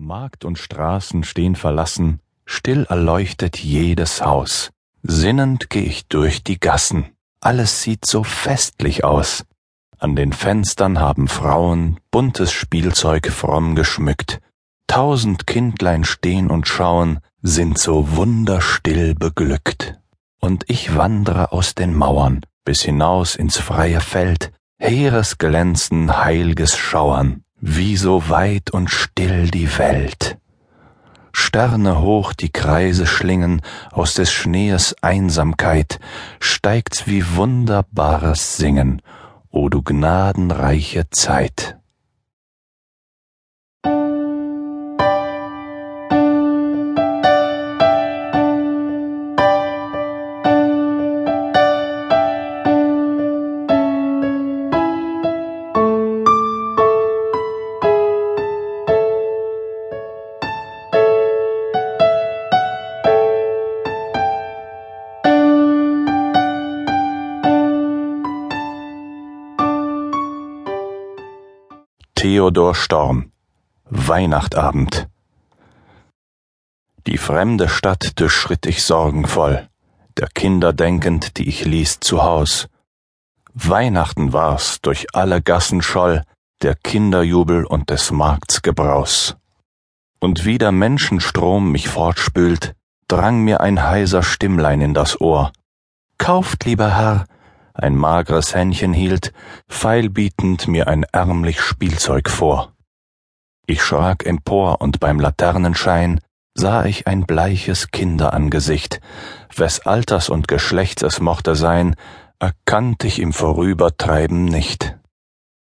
Markt und Straßen stehen verlassen, still erleuchtet jedes Haus. Sinnend geh ich durch die Gassen, alles sieht so festlich aus. An den Fenstern haben Frauen buntes Spielzeug fromm geschmückt. Tausend Kindlein stehn und schauen, sind so wunderstill beglückt. Und ich wandre aus den Mauern bis hinaus ins freie Feld, heeres Glänzen, heilges Schauern wie so weit und still die Welt. Sterne hoch die Kreise schlingen, aus des Schnees Einsamkeit steigt's wie wunderbares Singen, o du gnadenreiche Zeit. Theodor Storm Weihnachtabend Die fremde Stadt durchschritt ich sorgenvoll, der Kinder denkend, die ich ließ zu Haus. Weihnachten war's, durch alle Gassen scholl der Kinderjubel und des Markts Gebraus. Und wie der Menschenstrom mich fortspült, drang mir ein heiser Stimmlein in das Ohr. Kauft, lieber Herr, ein magres Händchen hielt, feilbietend mir ein ärmlich Spielzeug vor. Ich schrak empor und beim Laternenschein sah ich ein bleiches Kinderangesicht, wes Alters und Geschlechts es mochte sein, erkannt ich im Vorübertreiben nicht.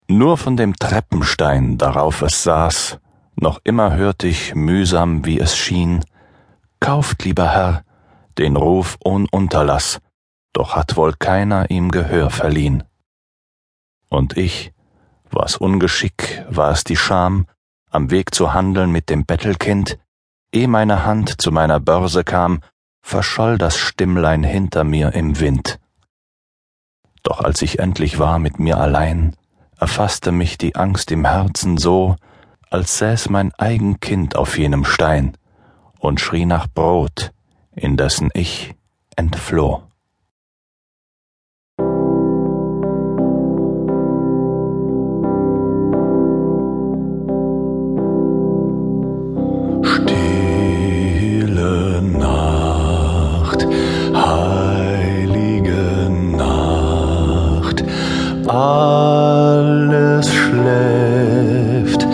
Nur von dem Treppenstein, darauf es saß, noch immer hört ich mühsam, wie es schien, Kauft, lieber Herr, den Ruf ohn Unterlass, doch hat wohl keiner ihm Gehör verliehn. Und ich, war's Ungeschick, war es die Scham, am Weg zu handeln mit dem Bettelkind, eh meine Hand zu meiner Börse kam, verscholl das Stimmlein hinter mir im Wind. Doch als ich endlich war mit mir allein, erfasste mich die Angst im Herzen so, als säß mein eigen Kind auf jenem Stein und schrie nach Brot, indessen ich entfloh. Alles schläft,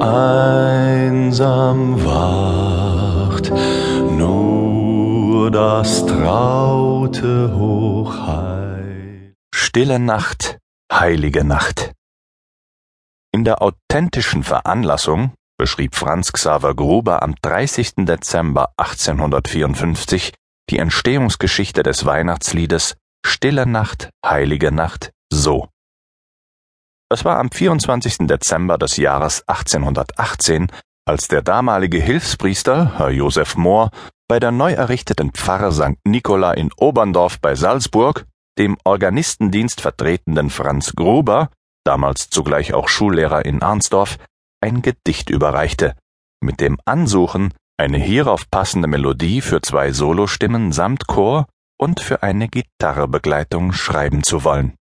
einsam wacht, nur das traute Hochheil. Stille Nacht, heilige Nacht. In der authentischen Veranlassung beschrieb Franz Xaver Gruber am 30. Dezember 1854 die Entstehungsgeschichte des Weihnachtsliedes Stille Nacht, heilige Nacht so. Es war am 24. Dezember des Jahres 1818, als der damalige Hilfspriester, Herr Josef Mohr, bei der neu errichteten Pfarre St. Nikola in Oberndorf bei Salzburg dem Organistendienst vertretenden Franz Gruber, damals zugleich auch Schullehrer in Arnsdorf, ein Gedicht überreichte, mit dem Ansuchen, eine hierauf passende Melodie für zwei Solostimmen samt Chor und für eine Gitarrebegleitung schreiben zu wollen.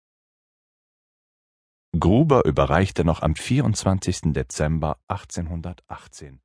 Gruber überreichte noch am 24. Dezember 1818